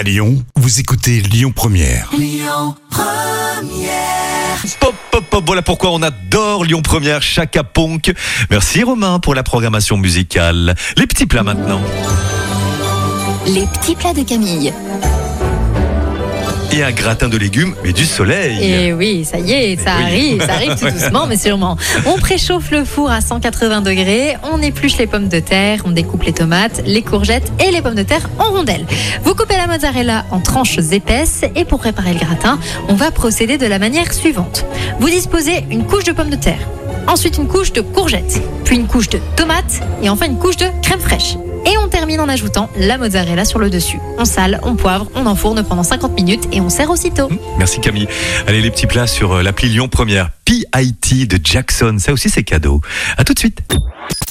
À Lyon, vous écoutez Lyon Première. Pop, pop, pop, voilà pourquoi on adore Lyon Première, Chaka Ponk. Merci Romain pour la programmation musicale. Les petits plats maintenant. Les petits plats de Camille. Et un gratin de légumes, mais du soleil. Et oui, ça y est, ça oui. arrive, ça arrive tout doucement, mais sûrement. On préchauffe le four à 180 degrés, on épluche les pommes de terre, on découpe les tomates, les courgettes et les pommes de terre en rondelles. Vous coupez mozzarella en tranches épaisses et pour préparer le gratin, on va procéder de la manière suivante. Vous disposez une couche de pommes de terre, ensuite une couche de courgettes, puis une couche de tomates et enfin une couche de crème fraîche. Et on termine en ajoutant la mozzarella sur le dessus. On sale, on poivre, on enfourne pendant 50 minutes et on sert aussitôt. Merci Camille. Allez, les petits plats sur euh, l'appli Lyon Première. PIT de Jackson, ça aussi c'est cadeau. À tout de suite.